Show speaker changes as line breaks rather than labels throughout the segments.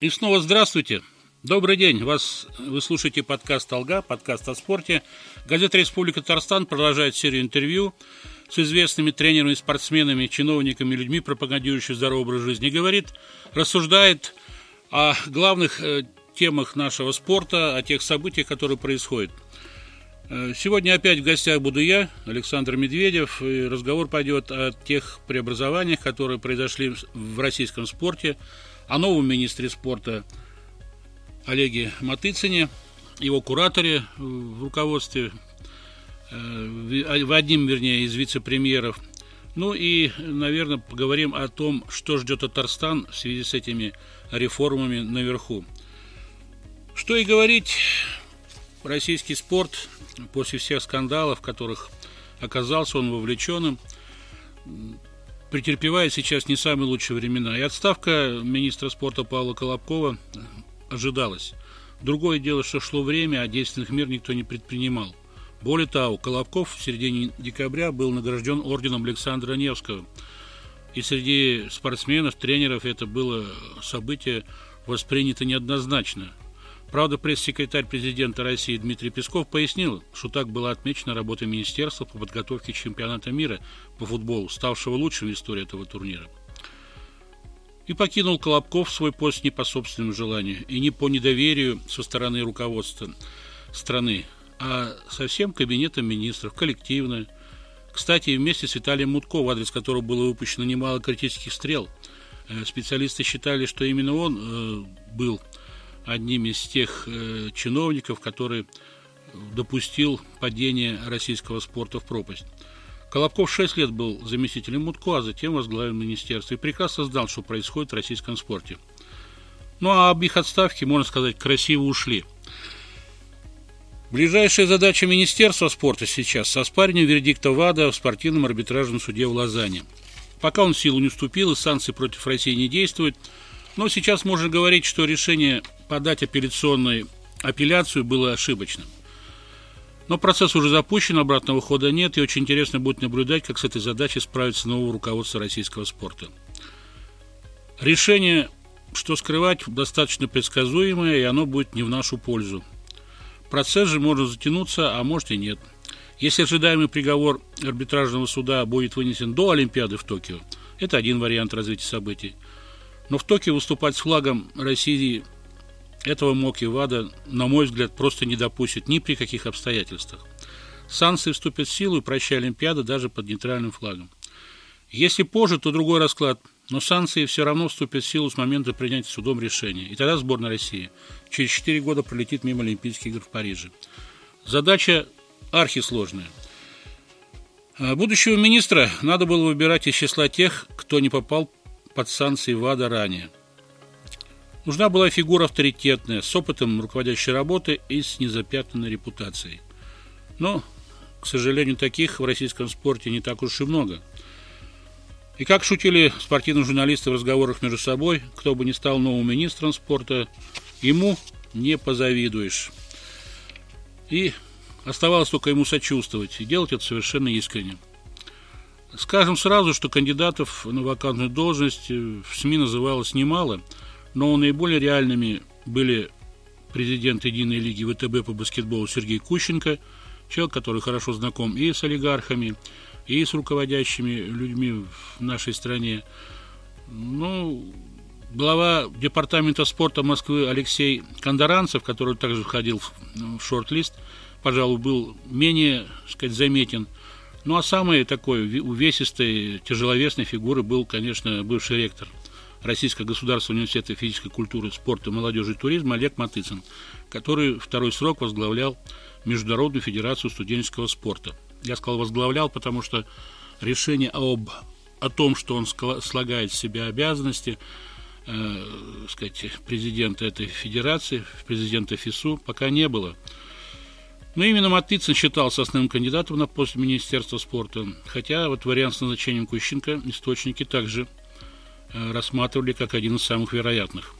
И снова здравствуйте. Добрый день. Вас, вы слушаете подкаст «Алга», подкаст о спорте. Газета «Республика Татарстан» продолжает серию интервью с известными тренерами, спортсменами, чиновниками, людьми, пропагандирующими здоровый образ жизни. Говорит, рассуждает о главных э, темах нашего спорта, о тех событиях, которые происходят. Э, сегодня опять в гостях буду я, Александр Медведев, и разговор пойдет о тех преобразованиях, которые произошли в российском спорте – о новом министре спорта Олеге Матыцине, его кураторе в руководстве, э, в одним, вернее, из вице-премьеров. Ну и, наверное, поговорим о том, что ждет Татарстан в связи с этими реформами наверху. Что и говорить, российский спорт после всех скандалов, в которых оказался он вовлеченным, претерпевает сейчас не самые лучшие времена. И отставка министра спорта Павла Колобкова ожидалась. Другое дело, что шло время, а действенных мер никто не предпринимал. Более того, Колобков в середине декабря был награжден орденом Александра Невского. И среди спортсменов, тренеров это было событие воспринято неоднозначно. Правда, пресс-секретарь президента России Дмитрий Песков пояснил, что так была отмечена работа министерства по подготовке чемпионата мира по футболу, ставшего лучшим в истории этого турнира. И покинул Колобков свой пост не по собственному желанию и не по недоверию со стороны руководства страны, а со всем кабинетом министров, коллективно. Кстати, вместе с Виталием Мутко, в адрес которого было выпущено немало критических стрел, э, специалисты считали, что именно он э, был одним из тех э, чиновников, который допустил падение российского спорта в пропасть. Колобков 6 лет был заместителем Мутко, а затем возглавил министерство и прекрасно знал, что происходит в российском спорте. Ну а об их отставке, можно сказать, красиво ушли. Ближайшая задача Министерства спорта сейчас – оспаривание вердикта ВАДА в спортивном арбитражном суде в Лозанне. Пока он силу не вступил и санкции против России не действуют, но сейчас можно говорить, что решение подать апелляционную апелляцию было ошибочным. Но процесс уже запущен, обратного хода нет, и очень интересно будет наблюдать, как с этой задачей справится новое руководство российского спорта. Решение, что скрывать, достаточно предсказуемое, и оно будет не в нашу пользу. Процесс же может затянуться, а может и нет. Если ожидаемый приговор арбитражного суда будет вынесен до Олимпиады в Токио, это один вариант развития событий. Но в Токио выступать с флагом России этого МОК и ВАДА, на мой взгляд, просто не допустит ни при каких обстоятельствах. Санкции вступят в силу и прощай Олимпиада даже под нейтральным флагом. Если позже, то другой расклад, но санкции все равно вступят в силу с момента принятия судом решения. И тогда сборная России через 4 года пролетит мимо Олимпийских игр в Париже. Задача архисложная. А будущего министра надо было выбирать из числа тех, кто не попал под санкции ВАДА ранее – Нужна была фигура авторитетная, с опытом руководящей работы и с незапятнанной репутацией. Но, к сожалению, таких в российском спорте не так уж и много. И как шутили спортивные журналисты в разговорах между собой, кто бы ни стал новым министром спорта, ему не позавидуешь. И оставалось только ему сочувствовать, и делать это совершенно искренне. Скажем сразу, что кандидатов на вакантную должность в СМИ называлось немало – но наиболее реальными были президент Единой лиги ВТБ по баскетболу Сергей Кущенко, человек, который хорошо знаком и с олигархами, и с руководящими людьми в нашей стране. Ну, глава департамента спорта Москвы Алексей Конdoранцев, который также входил в, шорт-лист, пожалуй, был менее, сказать, заметен. Ну, а самой такой увесистой, тяжеловесной фигурой был, конечно, бывший ректор – Российского государственного университета физической культуры, спорта, молодежи и туризма Олег Матыцын, который второй срок возглавлял Международную федерацию студенческого спорта. Я сказал возглавлял, потому что решение об, о том, что он слагает в себя обязанности, э, сказать, президента этой федерации, президента ФИСУ, пока не было. Но именно Матыцын считался основным кандидатом на пост Министерства спорта, хотя вот вариант с назначением Кущенко источники также Э, рассматривали как один из самых вероятных.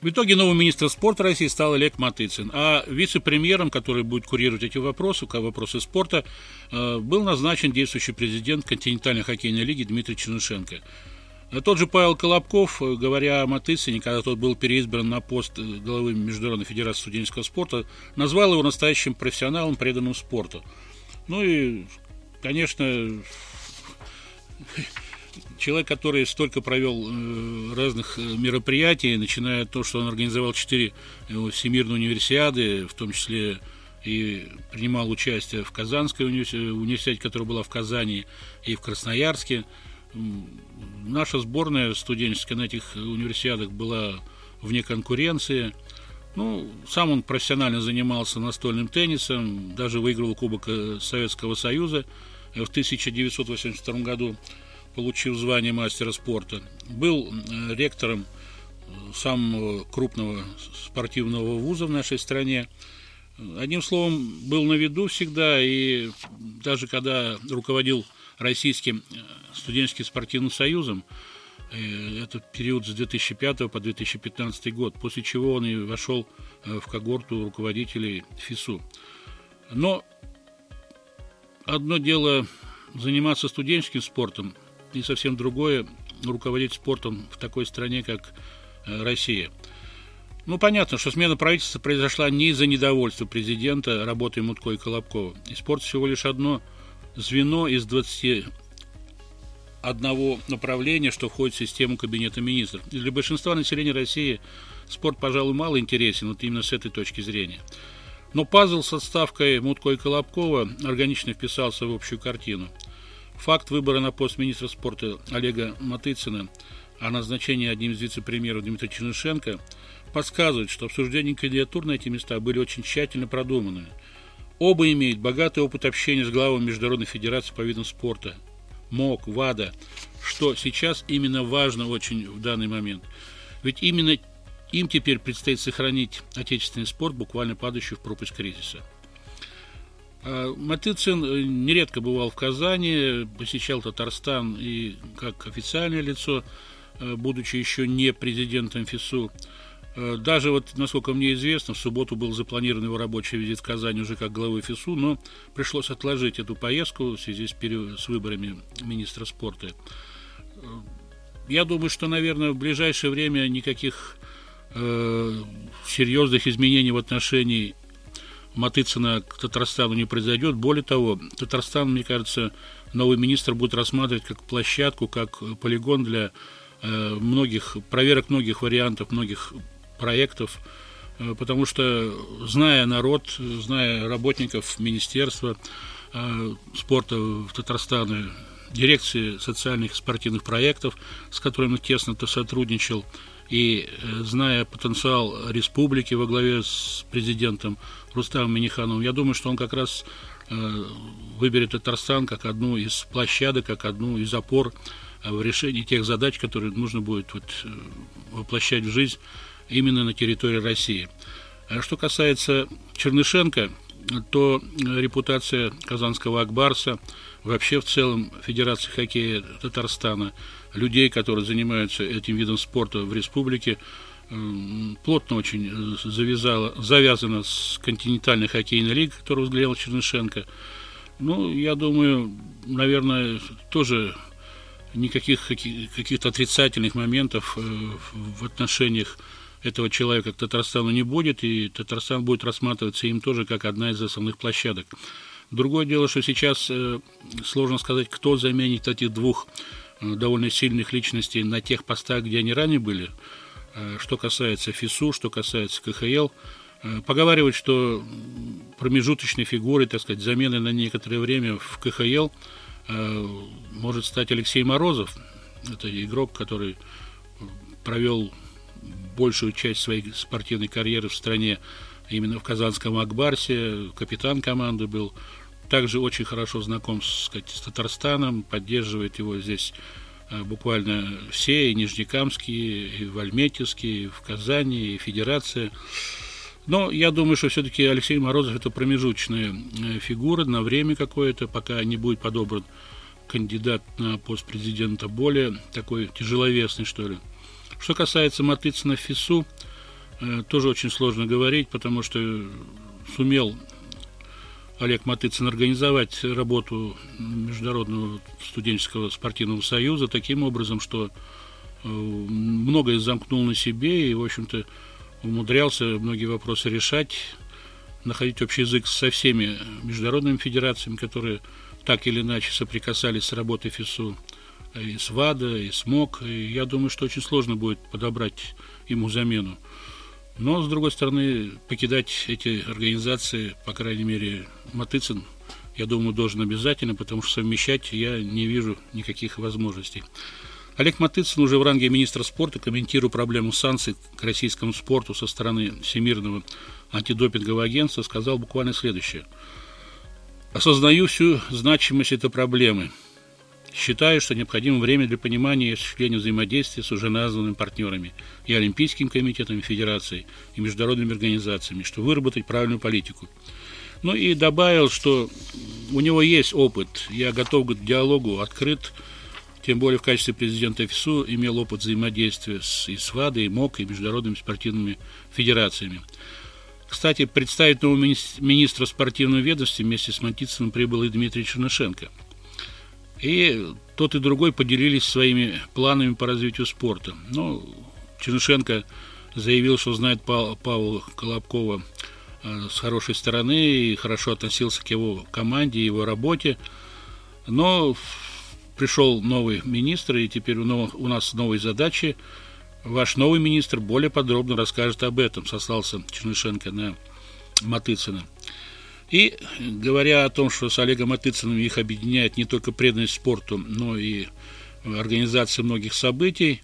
В итоге новым министром спорта России стал Олег Матыцын, а вице-премьером, который будет курировать эти вопросы, вопросы спорта, э, был назначен действующий президент континентальной хоккейной лиги Дмитрий Чернышенко. Тот же Павел Колобков, говоря о Матыцине, когда тот был переизбран на пост главы Международной Федерации студенческого спорта, назвал его настоящим профессионалом, преданным спорту. Ну и, конечно, человек, который столько провел э, разных э, мероприятий, начиная от того, что он организовал четыре э, всемирные универсиады, в том числе и принимал участие в Казанской университете, которая была в Казани, и в Красноярске. Наша сборная студенческая на этих универсиадах была вне конкуренции. Ну, сам он профессионально занимался настольным теннисом, даже выиграл Кубок Советского Союза в 1982 году получив звание мастера спорта. Был э, ректором э, самого крупного спортивного вуза в нашей стране. Одним словом, был на виду всегда, и даже когда руководил Российским э, студенческим спортивным союзом, это период с 2005 по 2015 год, после чего он и вошел в когорту руководителей ФИСУ. Но одно дело заниматься студенческим спортом, и совсем другое руководить спортом в такой стране, как э, Россия. Ну, понятно, что смена правительства произошла не из-за недовольства президента работой Мутко и Колобкова. И спорт всего лишь одно звено из 20 одного направления, что входит в систему Кабинета министров. И для большинства населения России спорт, пожалуй, мало интересен, вот именно с этой точки зрения. Но пазл с отставкой Мутко и Колобкова органично вписался в общую картину – Факт выбора на пост министра спорта Олега Матыцына, а назначение одним из вице-премьеров Дмитрия Чернышенко подсказывает, что обсуждения кандидатур на эти места были очень тщательно продуманы. Оба имеют богатый опыт общения с главами Международной Федерации по видам спорта, МОК, ВАДА, что сейчас именно важно очень в данный момент. Ведь именно им теперь предстоит сохранить отечественный спорт, буквально падающий в пропасть кризиса. А, Матыцин э, нередко бывал в Казани, посещал Татарстан и как официальное лицо, э, будучи еще не президентом ФИСУ. Э, даже вот, насколько мне известно, в субботу был запланирован его рабочий визит в Казань уже как главы ФИСУ, но пришлось отложить эту поездку в связи с, с выборами министра спорта. Я думаю, что, наверное, в ближайшее время никаких э, серьезных изменений в отношении Матыцина к Татарстану не произойдет. Более того, Татарстан, мне кажется, новый министр будет рассматривать как площадку, как полигон для э, многих, проверок многих вариантов, многих проектов, э, потому что, зная народ, зная работников Министерства э, спорта в Татарстане, дирекции социальных и спортивных проектов, с которыми тесно-то сотрудничал, и зная потенциал республики во главе с президентом, Рустамом Минихановым. Я думаю, что он как раз э, выберет Татарстан как одну из площадок, как одну из опор э, в решении тех задач, которые нужно будет вот, э, воплощать в жизнь именно на территории России. А что касается Чернышенко, то репутация казанского Акбарса, вообще в целом Федерации хоккея Татарстана, людей, которые занимаются этим видом спорта в республике, плотно очень э, завязала, завязана с континентальной хоккейной лигой, которую возглавлял Чернышенко. Ну, я думаю, наверное, тоже никаких каких-то отрицательных моментов э, в отношениях этого человека к Татарстану не будет, и Татарстан будет рассматриваться им тоже как одна из основных площадок. Другое дело, что сейчас э, сложно сказать, кто заменит этих двух довольно сильных личностей на тех постах, где они ранее были – Э, что касается ФИСУ, что касается КХЛ. Э, поговаривают, что промежуточной фигурой, так сказать, замены на некоторое время в КХЛ э, может стать Алексей Морозов. Это игрок, который провел большую часть своей спортивной карьеры в стране именно в казанском Акбарсе, капитан команды был. Также очень хорошо знаком сказать, с Татарстаном, поддерживает его здесь Э, буквально все, и Нижнекамские, и Вальметьевские, и в Казани, и Федерация. Но я думаю, что все-таки Алексей Морозов это промежуточная э, фигура на время какое-то, пока не будет подобран кандидат на пост президента более такой тяжеловесный, что ли. Что касается Матыцына ФИСУ, э, тоже очень сложно говорить, потому что сумел Олег Матыцын организовать работу Международного студенческого спортивного союза таким образом, что э, многое замкнул на себе и, в общем-то, умудрялся многие вопросы решать, находить общий язык со всеми международными федерациями, которые так или иначе соприкасались с работой ФИСУ, и с ВАДА, и с МОК. И я думаю, что очень сложно будет подобрать ему замену. Но, с другой стороны, покидать эти организации, по крайней мере, Матыцин, я думаю, должен обязательно, потому что совмещать я не вижу никаких возможностей. Олег Матыцин уже в ранге министра спорта, комментируя проблему санкций к российскому спорту со стороны Всемирного антидопингового агентства, сказал буквально следующее. «Осознаю всю значимость этой проблемы – Считаю, что необходимо время для понимания и осуществления взаимодействия с уже названными партнерами и Олимпийским комитетом, и и международными организациями, чтобы выработать правильную политику. Ну и добавил, что у него есть опыт, я готов к диалогу, открыт, тем более в качестве президента ФИСУ имел опыт взаимодействия с ИСВАДой, и МОК, и международными спортивными федерациями. Кстати, представить нового министра спортивного ведомства вместе с Матицыным прибыл и Дмитрий Чернышенко – и тот и другой поделились своими планами по развитию спорта. Но Чернышенко заявил, что знает Павла Колобкова э, с хорошей стороны и хорошо относился к его команде, его работе. Но пришел новый министр, и теперь у нас новые задачи. Ваш новый министр более подробно расскажет об этом, сослался Чернышенко на Матыцына. И говоря о том, что с Олегом Атыциным их объединяет не только преданность спорту, но и организация многих событий,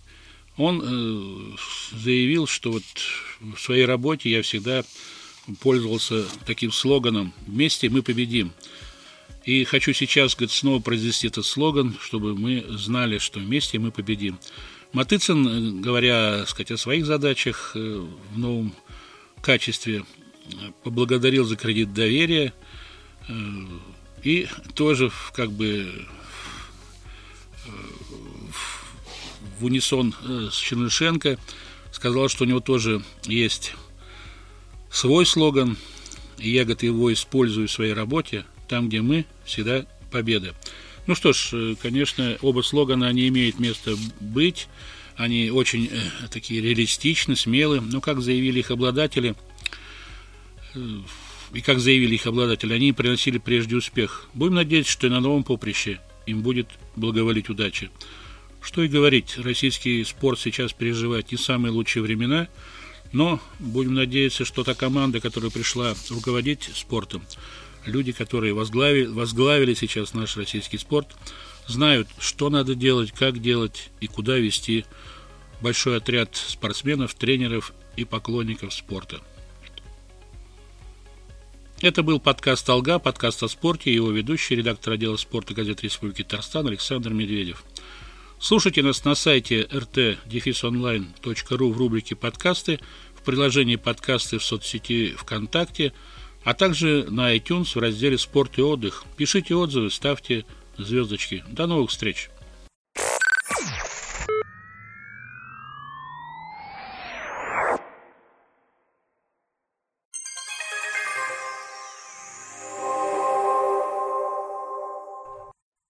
он э, заявил, что вот в своей работе я всегда пользовался таким слоганом «Вместе мы победим». И хочу сейчас говорит, снова произвести этот слоган, чтобы мы знали, что вместе мы победим. Матыцин, э, говоря сказать, о своих задачах э, в новом качестве, поблагодарил за кредит доверия э, и тоже как бы э, в унисон э, с Чернышенко. Сказал, что у него тоже есть свой слоган, и я говорит, его использую в своей работе, там, где мы, всегда победа. Ну что ж, конечно, оба слогана, они имеют место быть, они очень э, такие реалистичны, смелые, но, как заявили их обладатели – и как заявили их обладатели, они приносили прежде успех. Будем надеяться, что и на новом поприще им будет благоволить удача. Что и говорить, российский спорт сейчас переживает не самые лучшие времена, но будем надеяться, что та команда, которая пришла руководить спортом, люди, которые возглавили, возглавили сейчас наш российский спорт, знают, что надо делать, как делать и куда вести большой отряд спортсменов, тренеров и поклонников спорта. Это был подкаст «Алга», подкаст о спорте, его ведущий, редактор отдела спорта газеты Республики Татарстан Александр Медведев. Слушайте нас на сайте rt-online.ru в рубрике «Подкасты», в приложении «Подкасты» в соцсети ВКонтакте, а также на iTunes в разделе «Спорт и отдых». Пишите отзывы, ставьте звездочки. До новых встреч!